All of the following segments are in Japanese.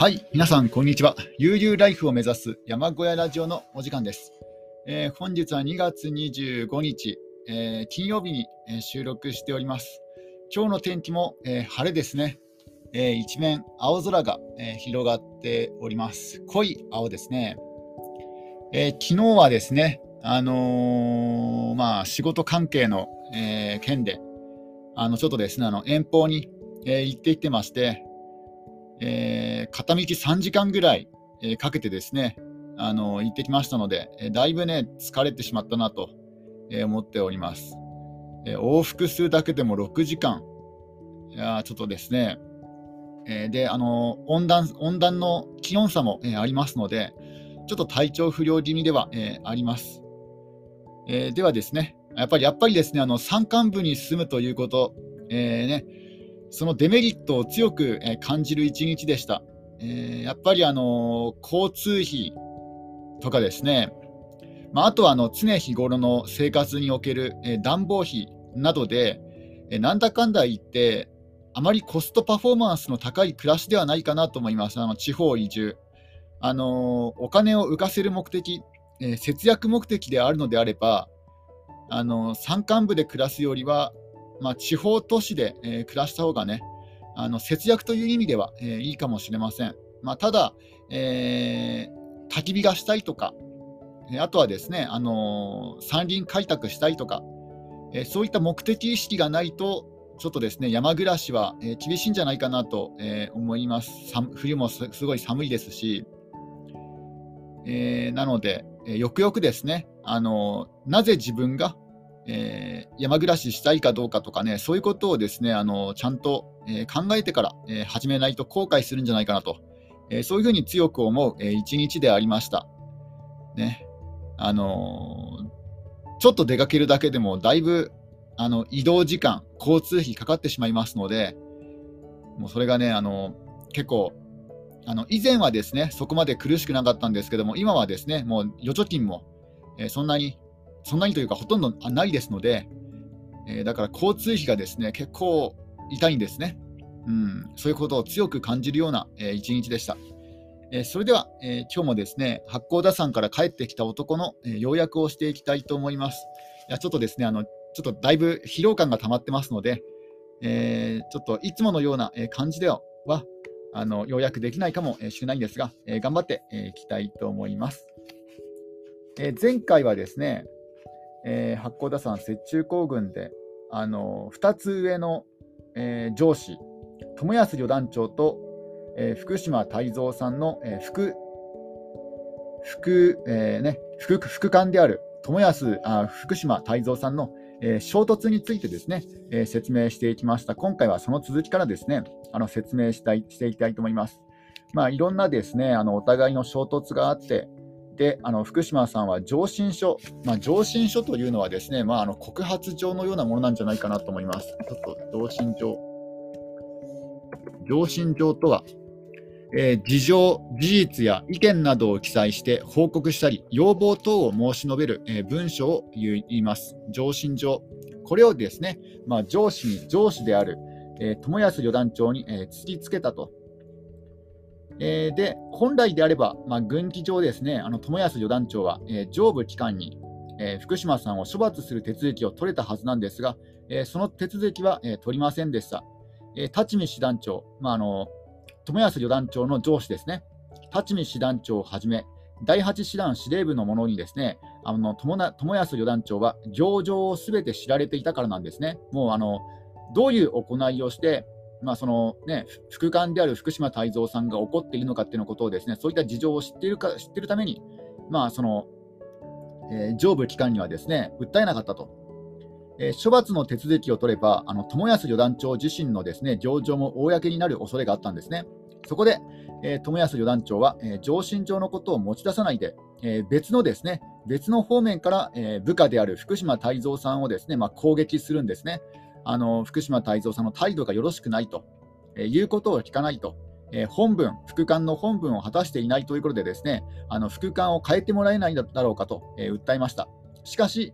はい、皆さん、こんにちは。悠々ライフを目指す山小屋ラジオのお時間です。えー本日は2月25日、えー金曜日に、え収録しております。今日の天気も、えー晴れですね。えー一面青空が、えー広がっております。濃い青ですね。えー昨日はですね、あのーまあ、仕事関係の、えー件で、あのちょっとですね、あの遠方に、えー行ってきてまして、えー片道3時間ぐらい、えかけてですね、あの行ってきましたので、えだいぶね、疲れてしまったなと、え思っております、えー往復するだけでも6時間、いやちょっとですね、えーで、あの温暖温暖の気温差も、えーありますので、ちょっと体調不良気味では、えーあります。えーではですね、やっぱりやっぱりですね、あの山間部に住むということ、えーね、そのデメリットを強く、感じる一日でした。えーやっぱり、あの交通費とかですね、まあ、あとはあの常日頃の生活における、暖房費などで、えなんだかんだ言って、あまりコストパフォーマンスの高い暮らしではないかなと思います、あの地方移住。あのお金を浮かせる目的、節約目的であるのであれば、あの山間部で暮らすよりは、まあ、地方都市で、えー暮らした方がね、あの節約という意味では、えーいいかもしれません。まあ、ただ、えー焚き火がしたいとか、あとはですね、あのー山林開拓したいとか、えそういった目的意識がないと、ちょっとですね山暮らしは、え厳しいんじゃないかなと、え思います。冬もすごい寒いですし、えなので、えよくよくですね、あのなぜ自分が、えー山暮らししたいかどうかとかね、そういうことをですね、あのちゃんと、えー考えてから、えー始めないと後悔するんじゃないかなと、えそういうふうに強く思う、えー一日でありました。ね、あのちょっと出かけるだけでもだいぶあの移動時間、交通費かかってしまいますので、もうそれがね、あの結構あの以前はですねそこまで苦しくなかったんですけども、今はですねもう預貯金も、えーそんなに、そんなにというか、ほとんどないですので、えーだから交通費がですね結構痛いんですね。うん、そういうことを強く感じるような、えー一日でした。えーそれでは、えー今日もですね八甲田山から帰ってきた男の、えー要約をしていきたいと思います。いやちょっとですねあの、ちょっとだいぶ疲労感が溜まってますので、えちょっといつものような感じでははあの要約できないかもしれないんですが、え頑張っていきたいと思います。え前回はですね、えー八甲田山雪中行軍で、あの2つ上の、えー上司、友安旅団長と、えー福島泰造さんの、えー副副,、えーね、副副官である友安あ福島泰造さんの、えー衝突についてですね、えー説明していきました。今回はその続きからですね、あの説明したいしていきたいと思います。まあ、いろんなですね、あのお互いの衝突があって、であの福島さんは上申書、まあ、上申書というのはですね、まあ、あの告発状のようなものなんじゃないかなと思います。ちょっと上申状。上申状とは、えー事情、事実や意見などを記載して報告したり、要望等を申し述べる、えー文書を言い言います。上申状。これをですね、まあ、上司に、上司である、えー友安旅団長に、えー突きつけたと。えーで、本来であれば、まあ、軍機上ですね、あの友安旅団長は、えー上部機関に、えー福島さんを処罰する手続きを取れたはずなんですが、えーその手続きは、えー取りませんでした。えー立見師団長、まあ、あの友安旅団長の上司ですね、立見師団長をはじめ、第8師団司令部の者にですね、あの友な友安旅団長は行状をすべて知られていたからなんですね。もうあのどういう行いをして、まあそのね、副官である福島泰造さんが怒っているのかっていうのことをですね、そういった事情を知っているか知っているために、まあその、えー上部機関にはですね、訴えなかったと。えー処罰の手続きを取れば、あの友安旅団長自身のですね行状も公になる恐れがあったんですね。そこで、えー友安旅団長は、えー上申上のことを持ち出さないで、えー別のですね別の方面から、えー部下である福島泰造さんをですね、まあ、攻撃するんですね。あの福島泰造さんの態度がよろしくないと、えーいうことを聞かないと。えー本文、副官の本文を果たしていないということで、ですねあの副官を変えてもらえないだろうかと、えー訴えました。しかし、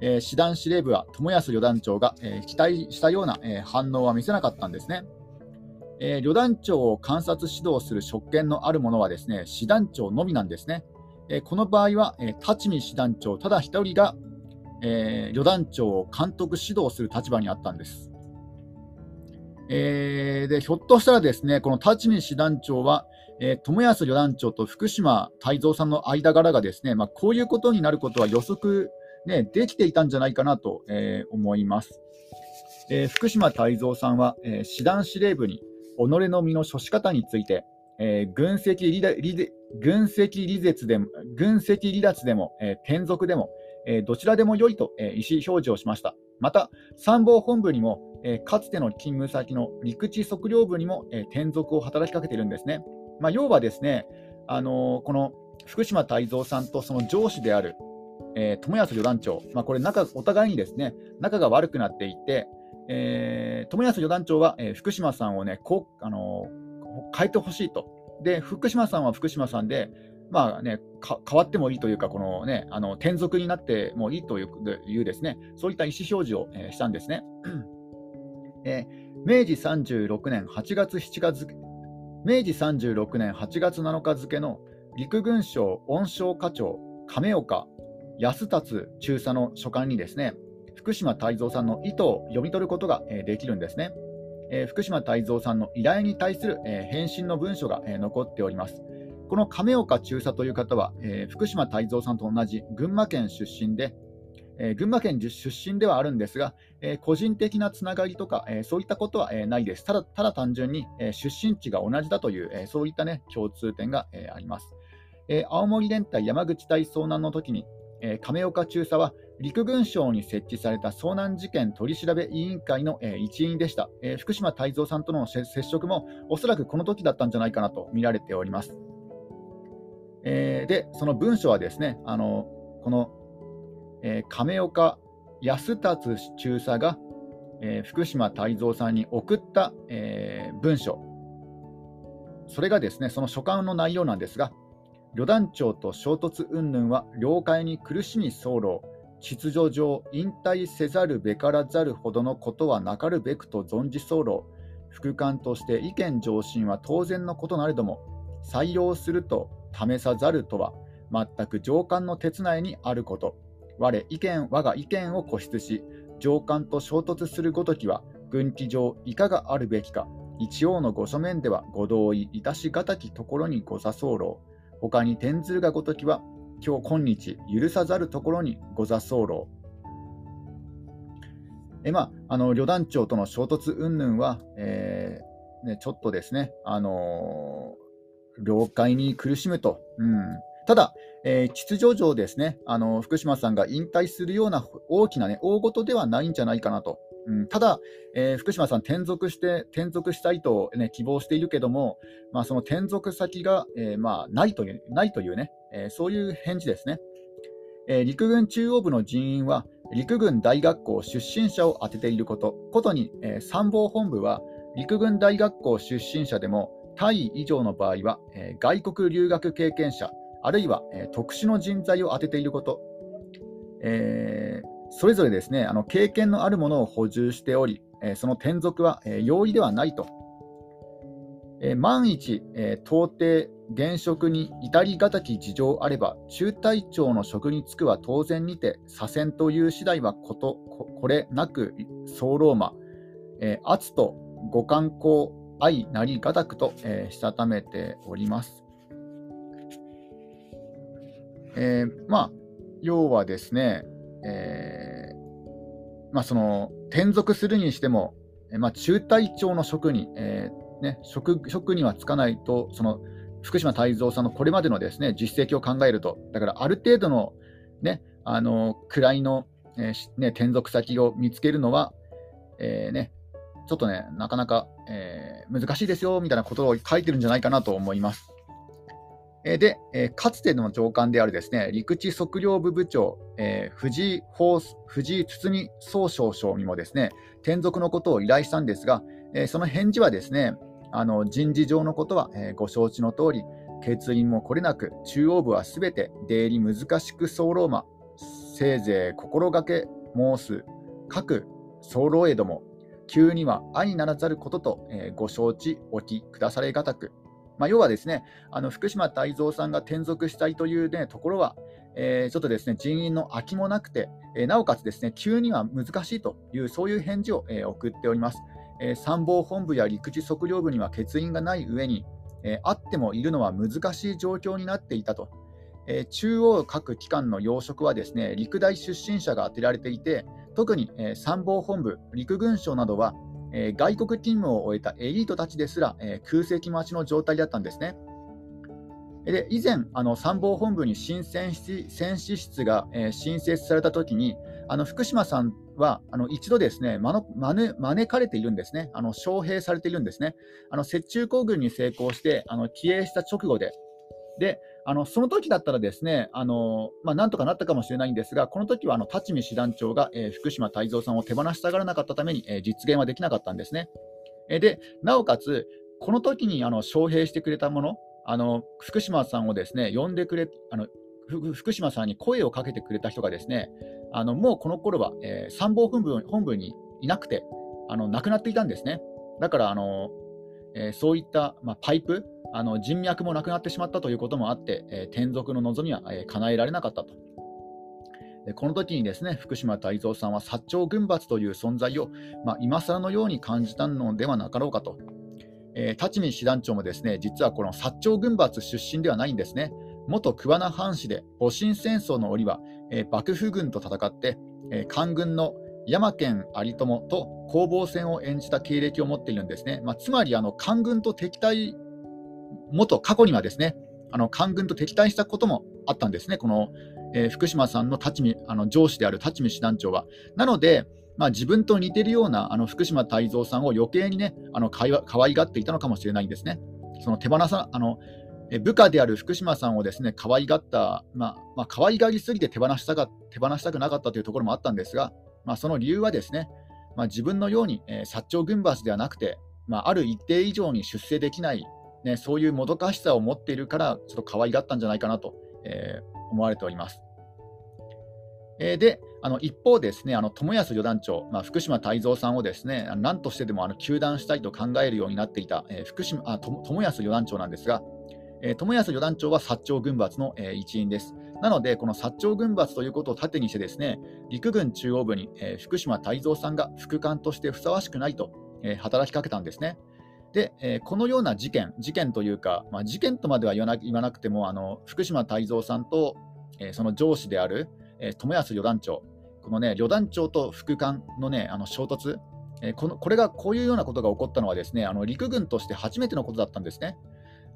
えー師団司令部は友安旅団長が、えー期待したような、えー反応は見せなかったんですね。えー、旅団長を観察指導する職権のある者はですね師団長のみなんですね。えー、この場合は、えー、立見師団長ただ一人が、えー、旅団長を監督指導する立場にあったんです。えー、でひょっとしたらですねこの立見師団長は、えー、友安旅団長と福島泰造さんの間柄がですね、まあ、こういうことになることは予測、ね、できていたんじゃないかなと、えー、思います。えー、福島泰造さんは、えー、師団司令部に己の身の処し方について、えー、軍籍離軍籍離絶でも軍籍離脱でも、えー、転属でも、え、どちらでも良いと、え、意思表示をしました。また、参謀本部にも、え、かつての勤務先の陸地測量部にも、え、転属を働きかけているんですね。まあ、要はですね、あのー、この福島泰造さんとその上司である、えー、友安旅団長、まあ、これ仲、お互いにですね仲が悪くなっていて、えー、友安旅団長は、えー、福島さんをね、こうあのー、変えてほしいと。で、福島さんは福島さんで、まあね、変わってもいいというか、このね、あの転属になってもいいというですね、そういった意思表示を、えー、したんですね。えー、明治36年8月7月、明治36年8月7日付の陸軍省恩賞課長亀岡安達中佐の書簡にですね、福島泰造さんの意図を読み取ることができるんですね。え福島泰造さんの依頼に対する、え返信の文書が、え残っております。この亀岡中佐という方は、え福島泰造さんと同じ群馬県出身で、え群馬県出身ではあるんですが、え個人的なつながりとか、えそういったことは、えないです。ただただ単純に、え出身地が同じだという、えそういった、ね、共通点が、えあります。え青森連隊山口隊遭難の時に、え亀岡中佐は陸軍省に設置された遭難事件取り調べ委員会の、えー、一員でした、えー、福島泰造さんとの接触もおそらくこの時だったんじゃないかなと見られております。えー、で、その文書はですね、あのこの、え亀岡安達中佐が、え福島泰造さんに送った、え文書、それがですね、その書簡の内容なんですが、旅団長と衝突云々は了解に苦しみ候秩序上引退せざるべからざるほどのことはなかるべくと存じ候副官として意見上申は当然のことなれども採用すると試さざるとは全く上官の手伝いにあること。我意見我が意見を固執し上官と衝突するごときは軍機上いかがあるべきか。一応のご書面ではご同意いたしがたきところにご座候他に転ずるがごときは今日今日許さざるところにご座候えまあ、あの旅団長との衝突云々は、えーね、ちょっとですね、あのー、了解に苦しむと、うん、ただ、えー、秩序上ですね、あの福島さんが引退するような大きな、ね、大事ではないんじゃないかなと。うん、ただ、えー、福島さん、転属して転属したいと、ね、希望しているけども、まあ、その転属先が、えー、まあ、ないというないというね、えー、そういう返事ですね。え陸軍中央部の人員は、陸軍大学校出身者を当てていること、ことに、え参謀本部は、陸軍大学校出身者でも、大尉以上の場合は、え外国留学経験者、あるいは、え特殊の人材を当てていること、えーそれぞれですね、あの経験のあるものを補充しており、えその転属は、え容易ではないと。え万一、え到底現職に至りがたき事情あれば、中隊長の職に就くは当然にて、左遷という次第はことこれなく候魔、え圧とご観光愛なりがたくと、えしたためております。えー、まあ、要はですね、えー、まあ、その転属するにしても、まあ、中隊長の職に、えー、ね、職職にはつかないと、その福島泰造さんのこれまでのです、ね、実績を考えると、だからある程度の,、ね、あの位の、えー、ね、転属先を見つけるのは、えー、ね、ちょっとね、なかなか、えー、難しいですよみたいなことを書いてるんじゃないかなと思います。えで、えかつての長官であるですね陸地測量部部長、えー、藤井藤井堤総称将にもですね転属のことを依頼したんですが、え、その返事はですねあの人事上のことは、え、ご承知の通り、欠員もこれなく、中央部はすべて出入り難しく候魔、せいぜい心がけ申す各候江ども、急には愛ならざることと、えー、ご承知おきくだされがたく、まあ、要はですね、あの福島泰造さんが転属したいという、ね、ところは、えー、ちょっとですね人員の空きもなくて、えー、なおかつですね急には難しいという、そういう返事を、えー、送っております。え参謀本部や陸地測量部には欠員がない上に、えあってもいるのは難しい状況になっていたと。え中央各機関の要職はですね陸大出身者が当てられていて、特に、え参謀本部、陸軍省などは、え外国勤務を終えたエリートたちですら、え空席待ちの状態だったんですね。で以前、あの参謀本部に新戦士戦士室が、え、新設されたときに、あの福島さんはあの一度ですね、招招かれているんですね、あの招聘されているんですね、あの雪中行軍に成功してあの帰営した直後で、であのその時だったらですね、あのまあ、なんとかなったかもしれないんですが、この時はあの立見師団長が、えー、福島泰造さんを手放したがらなかったために、えー、実現はできなかったんですね。えでなおかつ、この時にあの招聘してくれたもの、あの福島さんをですね呼んでくれあの福島さんに声をかけてくれた人がですねあのもうこの頃は、えー、参謀本部本部にいなくてあの亡くなっていたんですね。だからあの、えー、そういった、まあ、パイプあの人脈もなくなってしまったということもあって、え、転属の望みは、えー、叶えられなかったと。この時にですね福島泰造さんは薩長軍閥という存在を、まあ、今更のように感じたのではなかろうかと。えー、立見師団長もですね実はこの薩長軍閥出身ではないんですね。元桑名藩士で戊辰戦争の折は、えー、幕府軍と戦って、えー、官軍の山県有友と攻防戦を演じた経歴を持っているんですね。まあ、つまりあの官軍と敵対、元過去にはですねあの官軍と敵対したこともあったんですね、この、えー、福島さんの立見あの上司である立見師団長は。なので、まあ、自分と似てるようなあの福島泰造さんを余計にね、あのか可愛がっていたのかもしれないんですね。その手放さあの部下である福島さんをですね可愛がった、まあまあ、可愛がりすぎて手放したが手放したくなかったというところもあったんですが、まあ、その理由はですね、まあ、自分のように、えー、薩長軍閥ではなくて、まあ、ある一定以上に出世できない、ね、そういうもどかしさを持っているから、ちょっと可愛がったんじゃないかなと、えー、思われております。えー、で、あの一方ですね、あの友安四団長、まあ、福島泰造さんをですね、何としてでもあの糾弾したいと考えるようになっていた、えー、福島あ友安四団長なんですが、えー、友安四団長は薩長軍閥の、えー、一員です。なので、この薩長軍閥ということを盾にしてですね、陸軍中央部に、えー、福島泰造さんが副官としてふさわしくないと、えー、働きかけたんですね。で、えー、このような事件、事件というか、まあ、事件とまでは言わなくても、あの福島泰造さんと、えー、その上司である、えー、友安四団長、このね、旅団長と副官のね、あの衝突、えー、このこれがこういうようなことが起こったのはですね、あの陸軍として初めてのことだったんですね。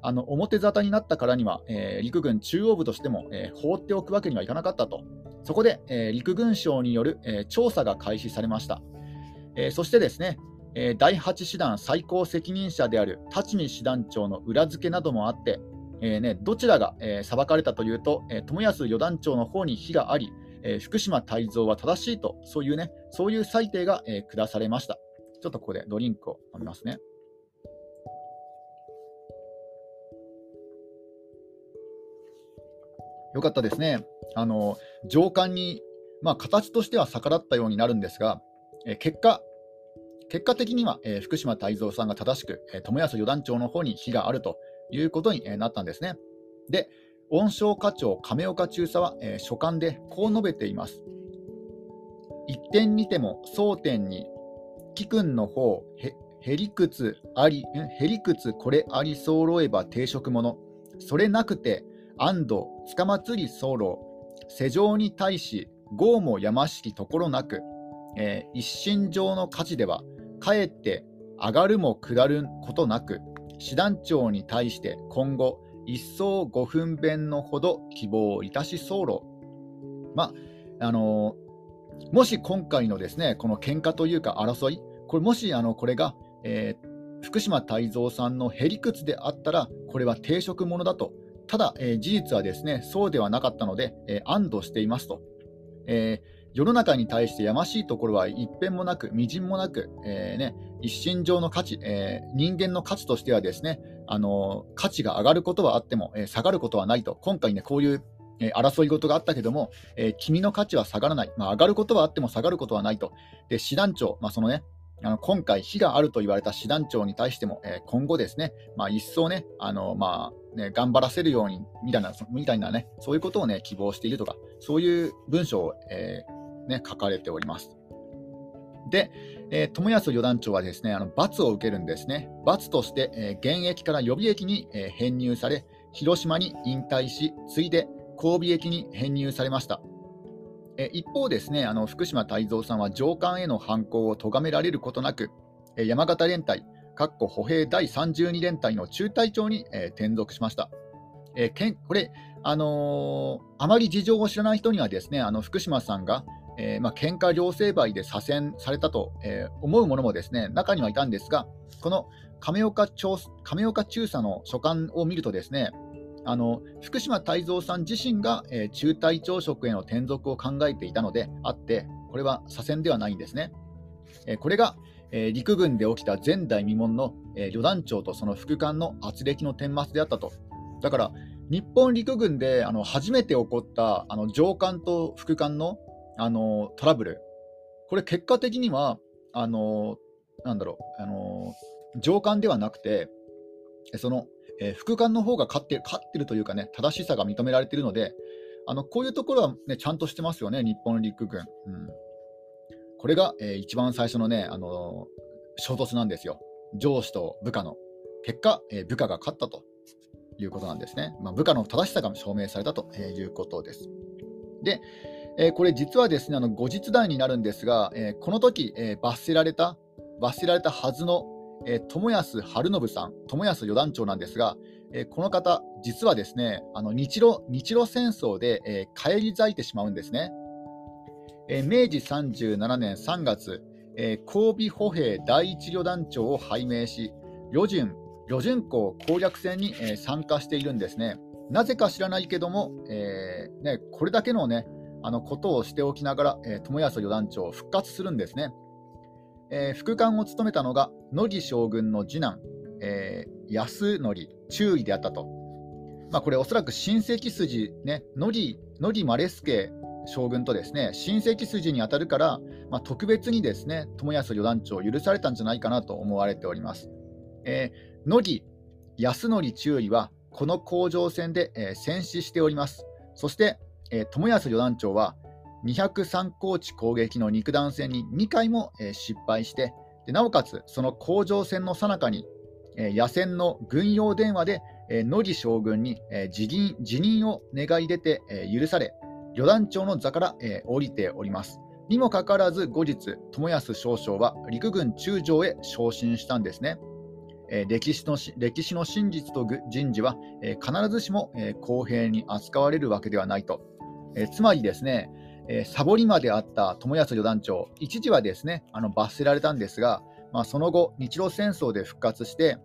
あの表沙汰になったからには、えー、陸軍中央部としても、えー、放っておくわけにはいかなかったと。そこで、えー、陸軍省による、え調査が開始されました。えそしてですね、え第8師団最高責任者である立見師団長の裏付けなどもあって、えね、どちらが、え裁かれたというと、え友安四団長の方に非があり、えー、福島泰造は正しいと、そういうね、そういう裁定が、えー、下されました。ちょっとここでドリンクを飲みますね。よかったですね。あの上官に、まあ、形としては逆らったようになるんですが、え、結果、結果的には、えー、福島泰造さんが正しく、えー、友安四団長の方に非があるということに、えー、なったんですね。で、温床課長亀岡中佐は、えー、書簡でこう述べています。一点にても争点に貴君の方へりくつありへりくつこれあり候えば定職者それなくて安堵つかまつり候世情に対し豪もやましきところなく、えー、一身上の価値ではかえって上がるも下ることなく師団長に対して今後一層5分弁のほど希望いたし候。まあのもし今回のですねこの喧嘩というか争い、これもしあのこれが、えー、福島泰造さんのへりくつであったら、これは定職ものだと、ただ、えー、事実はですねそうではなかったので、えー、安堵していますと。えー世の中に対してやましいところは一辺もなく、みじんもなく、えーね、一身上の価値、えー、人間の価値としてはですね、あの価値が上がることはあっても、えー、下がることはないと、今回ね、こういう、え争い事があったけども、え君の価値は下がらない、まあ、上がることはあっても下がることはないと、で師団長、まあ、そのね、あの今回、非があると言われた師団長に対しても、えー、今後ですね、まあ、一層ね、あのまあね、頑張らせるようにみたいな、みたいなね、そういうことをね、希望しているとか、そういう文章を、えー、ね、書かれております。で、えー、友安四団長はですね、あの罰を受けるんですね。罰として、えー、現役から予備役に、えー、編入され、広島に引退し、ついで神戸駅に編入されました。え一方ですね、あの福島泰造さんは上官への犯行を咎められることなく、え山形連隊、かっこ歩兵第32連隊の中隊長に、え転属しました。えけんこれ、あのー、あまり事情を知らない人にはですね、あの福島さんが、えーまあ、喧嘩両成敗で左遷されたと、えー、思うものもですね中にはいたんですが、この亀岡亀岡中佐の書簡を見るとですね、あの福島泰造さん自身が、えー、中隊長職への転属を考えていたのであって、これは左遷ではないんですね。えー、これが、えー、陸軍で起きた前代未聞の、え旅団長とその副官の圧力の顛末であったと。だから日本陸軍であの初めて起こったあの上官と副官のあのトラブル、これ結果的には、あのなんだろう、あの上官ではなくて、そのえー、副官の方が勝って勝ってるというかね、正しさが認められているので、あのこういうところは、ね、ちゃんとしてますよね、日本陸軍。うん、これが、えー、一番最初のね、あの、衝突なんですよ。上司と部下の。結果、えー、部下が勝ったということなんですね。まあ、部下の正しさが証明されたということです。で、えこれ実はですね、あの後日談になるんですが、えこの時、え罰せられた、罰せられたはずのえー、友安晴信さん、友安四団長なんですが、えー、この方、実はですね、あの日露日露戦争で、えー、返り咲いてしまうんですね。えー、明治37年3月、えー、神戸歩兵第一旅団長を拝命し、旅順旅順港攻略戦に、えー、参加しているんですね。なぜか知らないけども、えーね、これだけの,、ね、あのことをしておきながら、えー、友安四団長復活するんですね。えー、副官を務めたのが乃木将軍の次男、えー、安則中尉であったと。まあ、これ、おそらく親戚筋、ね、乃木乃木レスケ将軍とですね親戚筋に当たるから、まあ、特別にですね友安旅団長を許されたんじゃないかなと思われております。えー、乃木安則中尉はこの甲状戦で、えー、戦死しております。そして、え、友安旅団長は203高地攻撃の肉弾戦に2回も、え、失敗してで、なおかつその甲状戦の最中に、え、野戦の軍用電話で、えー、乃木将軍に、え、辞任辞任を願い出て、え、許され、旅団長の座から、え、降りております。にもかかわらず後日、友安少将は陸軍中将へ昇進したんですね。え、歴史の歴史の真実と人事は、え、必ずしも、え、公平に扱われるわけではないと。え、つまりですね、え、サボりまであった友安旅団長、一時はですねあの罰せられたんですが、まあ、その後、日露戦争で復活して、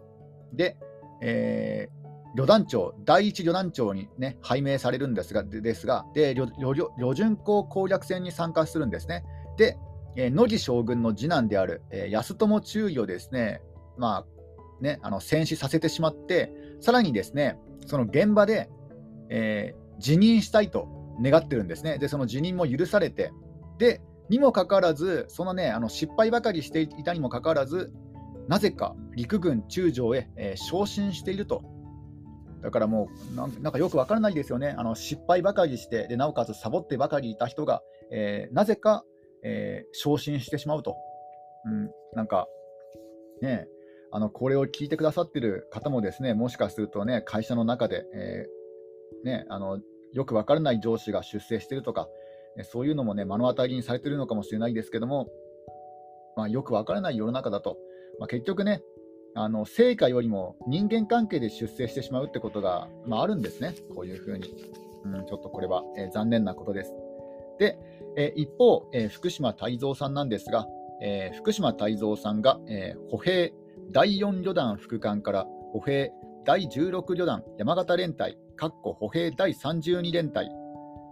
で、えー、旅団長、第一旅団長に、ね、拝命されるんですが、ですがで旅順港攻略戦に参加するんですね。で、え、野木将軍の次男である、え、安友中尉をですね、まあね、あの戦死させてしまって、さらにですね、その現場で、えー、辞任したいと願ってるんですね。で、その辞任も許されて、で、にもかかわらず、そのね、あの失敗ばかりしていたにもかかわらず、なぜか陸軍中将へ、えー、昇進していると。だからもうなんかよくわからないですよね。あの失敗ばかりして、でなおかつサボってばかりいた人が、えー、なぜか、えー、昇進してしまうと。うん、なんか、ね、あのこれを聞いてくださってる方もですね、もしかするとね、会社の中で、えー、ね、あのよくわからない上司が出世しているとか、そういうのもね、目の当たりにされているのかもしれないですけども、まあ、よくわからない世の中だと、まあ、結局ね、あの成果よりも人間関係で出世してしまうってことが、まあ、あるんですね、こういうふうに。うん、ちょっとこれは、えー、残念なことです。で、えー、一方、えー、福島泰造さんなんですが、え福島泰造さんが、え歩兵第4旅団副官から歩兵第16旅団山形連隊歩兵第32連隊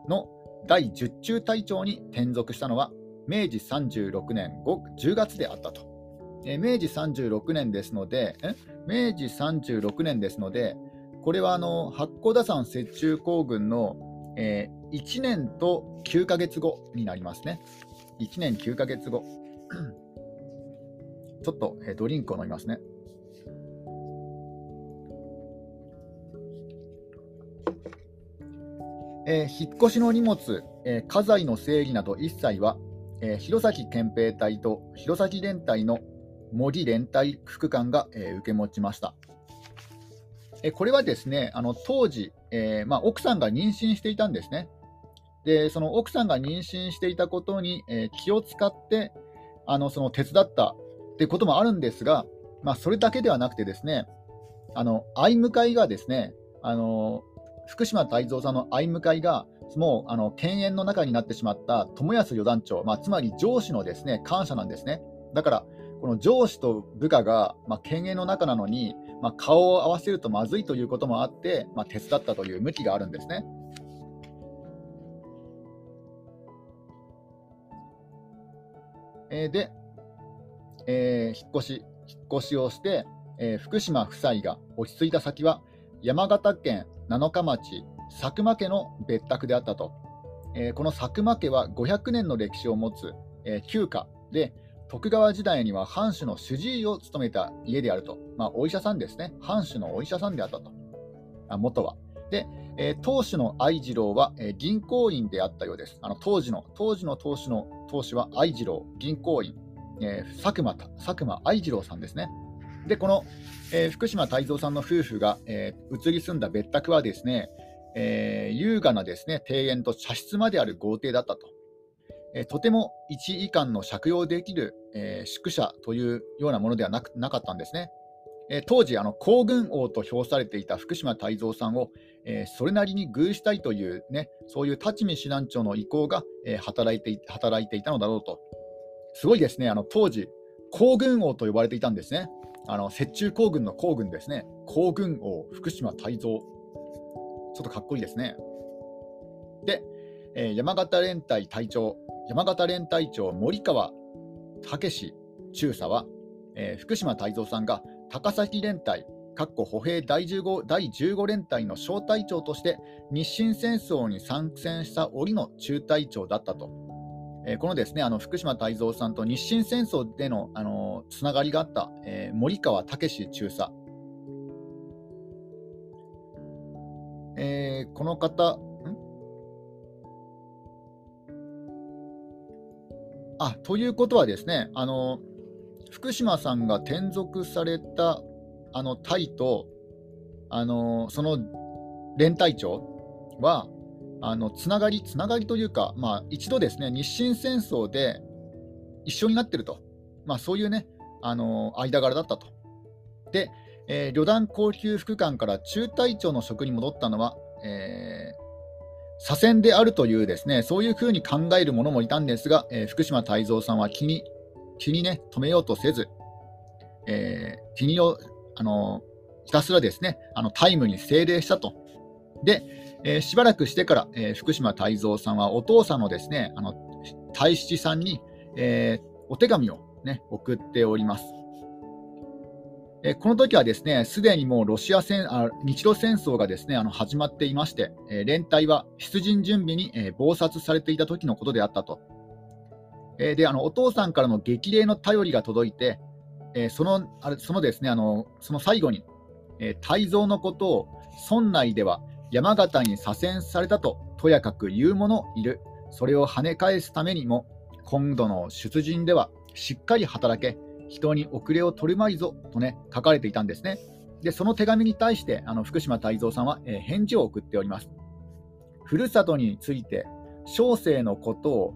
の第10中隊長に転属したのは明治36年10月であったと。明治36年ですので、明治36年ですので、これはあの八甲田山雪中行軍の、えー、1年と9ヶ月後になりますね。1年9ヶ月後。ちょっと、えドリンクを飲みますね。えー、引っ越しの荷物、えー、家財の整理など一切は、えー、弘前憲兵隊と弘前連隊の森連隊副官が、え受け持ちました。えこれはですね、あの当時、えまあ、奥さんが妊娠していたんですね。で、その奥さんが妊娠していたことに、え気を使って、あのその手伝ったってこともあるんですが、まあ、それだけではなくてですね、あの相向かいがですね、あの福島泰造さんの相向かいが、もうあの犬猿の中になってしまった友安四団長、まあ、つまり上司のですね感謝なんですね。だから、この上司と部下が、まあ、犬猿の中なのに、まあ、顔を合わせるとまずいということもあって、まあ、手伝ったという向きがあるんですね。えー、で、えー、引っ越し、引っ越しをして、えー、福島夫妻が落ち着いた先は、山形県七日町佐久間家の別宅であったと、えー、この佐久間家は500年の歴史を持つ、えー、旧家で徳川時代には藩主の主治医を務めた家であると、まあ、お医者さんですね。藩主のお医者さんであったと。あ元は。で、えー、当主の愛次郎は、え、銀行員であったようです。あの当時の当時の当主の当主は愛次郎銀行員、え、佐久間佐久間愛次郎さんですね。でこのえー、福島泰造さんの夫婦が、えー、移り住んだ別宅はですね、えー、優雅なですね庭園と茶室まである豪邸だったと。えとても一位官の借用できる、え宿舎というようなものではなくなかったんですね。え当時あの、皇軍王と評されていた福島泰造さんを、えそれなりに遇したいという、ね、そういう立見師団長の意向が、え働いて働いていたのだろうと。すごいですね、あの当時、皇軍王と呼ばれていたんですね。あの雪中行軍の行軍ですね、行軍王、福島泰造、ちょっとかっこいいですね。で、えー、山形連隊隊長、山形連隊長、森川武史中佐は、えー、福島泰造さんが高崎連隊、かっこ歩兵第 15, 第15連隊の小隊長として日清戦争に参戦した折の中隊長だったと。えー、このですねあの福島泰造さんと日清戦争での、あのつながりがあった、えー、森川武中佐、えー、この方、あということはですね、あの福島さんが転属されたあの隊と、あのその連隊長は、あのつながり、つながりというか、まあ、一度ですね、日清戦争で一緒になってると、まあ、そういうね、あの間柄だったと。で、えー、旅団高級副官から中隊長の職に戻ったのは、えー、左遷であるというですね、そういうふうに考える者もいたんですが、えー、福島泰造さんは気に気に、ね、止めようとせず、えー、気にあのひたすらですね、あのタイムに精霊したと。で、えー、しばらくしてから、えー、福島泰造さんはお父さんのですね、あの太七さんに、えー、お手紙を、ね、送っております。えこの時はですね、すでにもうロシア戦あ日露戦争がですねあの始まっていまして、え連隊は出陣準備に、え忙殺されていた時のことであったと。えであのお父さんからの激励の頼りが届いて、えそのあれそのですねあのその最後に、え泰造のことを村内では山形に左遷されたととやかく言う者いる。それを跳ね返すためにも、今度の出陣ではしっかり働け、人に遅れを取るまいぞとね、書かれていたんですね。で、その手紙に対して、あの福島泰造さんは、えー、返事を送っております。ふるさとについて、小生のことを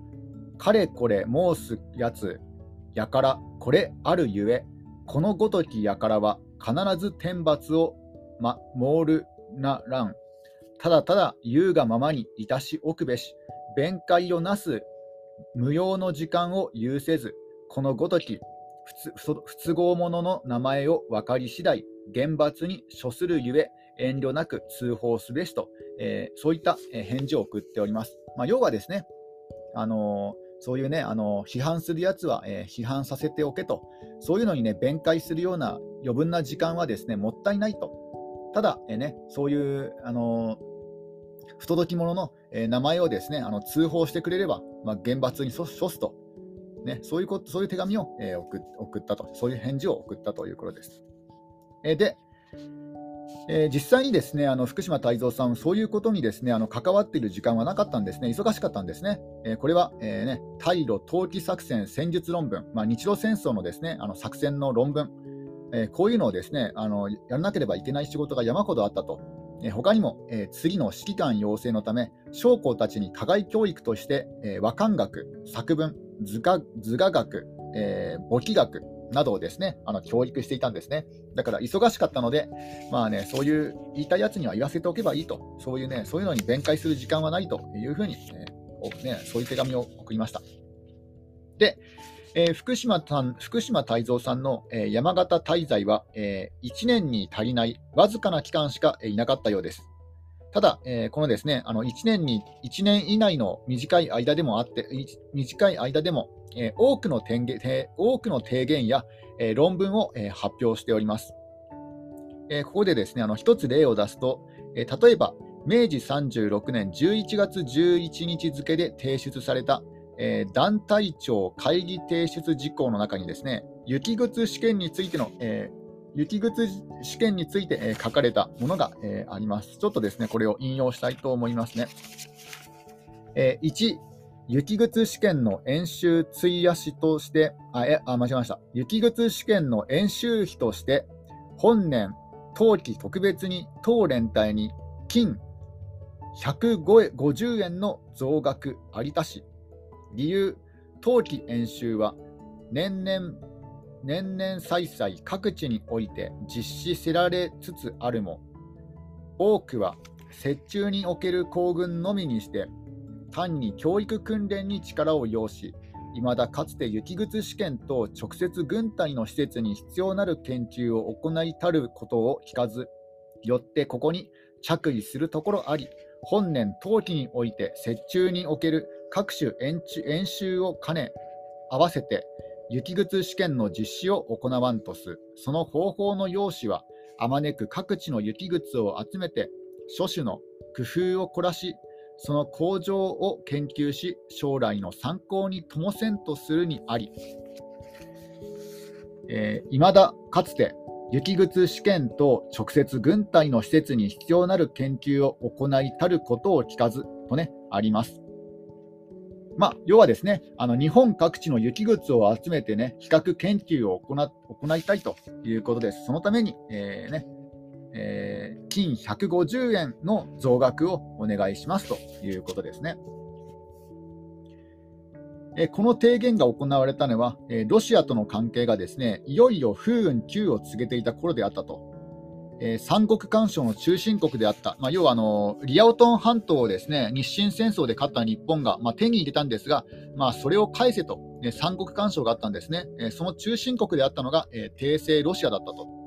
かれこれ申すやつやからこれあるゆえ、このごときやからは必ず天罰を、ま、ーるならん。ただただ言うがままにいたしおくべし、弁解をなす無用の時間を有せず、このごとき不都合者の名前を分かり次第、厳罰に処するゆえ、遠慮なく通報すべしと、えー、そういった返事を送っております。まあ、要はですね、あのー、そういうね、あのー、批判するやつは、え批判させておけと、そういうのにね、弁解するような余分な時間はですね、もったいないと。ただ、えね、そういう、あの不届き者の、え名前をですねあの通報してくれれば、まあ、厳罰に処すとね、そういうことそういう手紙を、え、送ったと、そういう返事を送ったということです。え、で、え、実際にですねあの福島泰造さん、そういうことにですねあの関わっている時間はなかったんですね、忙しかったんですね。え、これは、えーね、対ロ投機作戦戦術論文、まあ、日露戦争のですねあの作戦の論文、えこういうのをですねあのやらなければいけない仕事が山ほどあったと。え他にも、え次の指揮官養成のため、将校たちに課外教育として、え和漢学、作文、図画図画学、え簿記学、などをですね、あの教育していたんですね。だから忙しかったので、まあね、そういう言いたいやつには言わせておけばいいと、そういうね、そういうのに弁解する時間はないというふうに、ね、ねそういう手紙を送りました。で、えー、福島さん福島泰造さんの、えー、山形滞在は、えー、1年に足りないわずかな期間しかいなかったようです。ただ、えー、このですね、あの1年に1年以内の短い間でもあって、短い間でも、え、多くの提言多くの提言や、え、論文を、え発表しております。えここでですね、あの一つ例を出すと、え例えば、明治36年11月11日付で提出された、え団体庁会議提出事項の中にですね、雪靴試験についての、え雪靴試験について、え書かれたものが、えあります。ちょっとですね、これを引用したいと思いますね。え1、雪靴試験の演習費やしとして、あ、え、あ、間違えました。雪靴試験の演習費として、本年、冬季特別に当連隊に金150円の増額ありたし、理由、冬季演習は年々年々再々各地において実施せられつつあるも、多くは折衷における行軍のみにして、単に教育訓練に力を要し、いまだかつて雪靴試験と直接軍隊の施設に必要なる研究を行いたることを聞かず、よってここに着衣するところあり、本年冬季において折衷における各種演習を兼ね合わせて雪靴試験の実施を行わんとす。その方法の用紙は、あまねく各地の雪靴を集めて、諸種の工夫を凝らし、その向上を研究し、将来の参考にともせんとするにあり、えー、だかつて雪靴試験と直接軍隊の施設に必要なる研究を行いたることを聞かずとね、あります。まあ、要はですね、あの日本各地の雪靴を集めてね、比較研究を行行いたいということです。そのために、えー、ねえー、金150円の増額をお願いしますということですね。えこの提言が行われたのは、えロシアとの関係がですねいよいよ風雲急を告げていた頃であったとえー、三国干渉の中心国であった、まあ、要はあのリアオトン半島をですね日清戦争で勝った日本が、まあ、手に入れたんですが、まあ、それを返せと、ね、三国干渉があったんですね、えー、その中心国であったのが、えー、帝政ロシアだったと。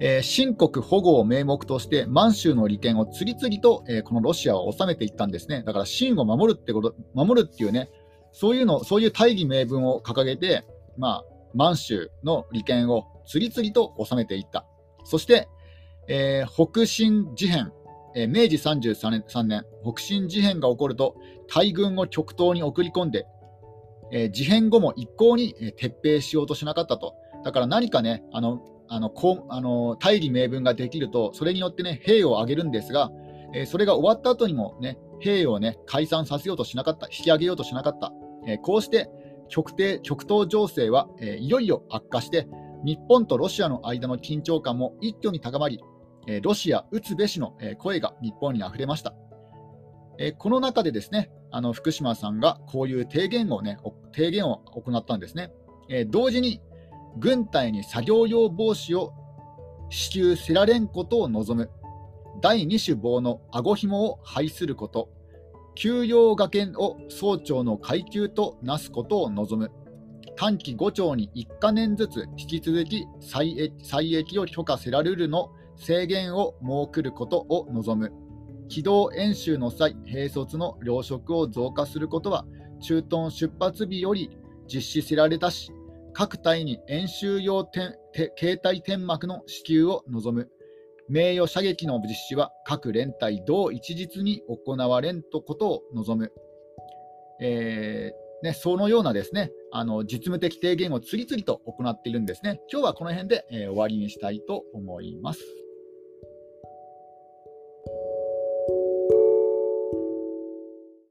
えー、新国保護を名目として満州の利権を次々と、えー、このロシアは治めていったんですね。だから秦を守るってこと、守るっていうね、そういうの、そういう大義名分を掲げて、まあ、満州の利権を次々と治めていった。そして、えー、北進事変、えー、明治33年 ,3 年、北進事変が起こると、大軍を極東に送り込んで、えー、事変後も一向に、え撤兵しようとしなかったと。だから何かね、あのあのこあの大義名分ができると、それによってね、兵を挙げるんですが、えそれが終わった後にもね、兵をね、解散させようとしなかった、引き上げようとしなかった。えこうして極低極東情勢は、えいよいよ悪化して、日本とロシアの間の緊張感も一挙に高まり、ロシア打つべしの声が日本にあふれました。この中でですね、あの福島さんがこういう提言を,、ね、提言を行ったんですね。同時に軍隊に作業用帽子を支給せられんことを望む。第2種棒の顎紐を廃すること。休養がけんを総長の階級となすことを望む。短期5兆に1か年ずつ引き続き再益を許可せられるの制限を設けることを望む。機動演習の際、兵卒の糧食を増加することは、駐屯出発日より実施せられたし、各隊に演習用携帯天幕の支給を望む。名誉射撃の実施は各連隊同一日に行われんとことを望む。えーね、そのようなですねあの実務的提言を次々と行っているんですね。今日はこの辺で、えー、終わりにしたいと思います。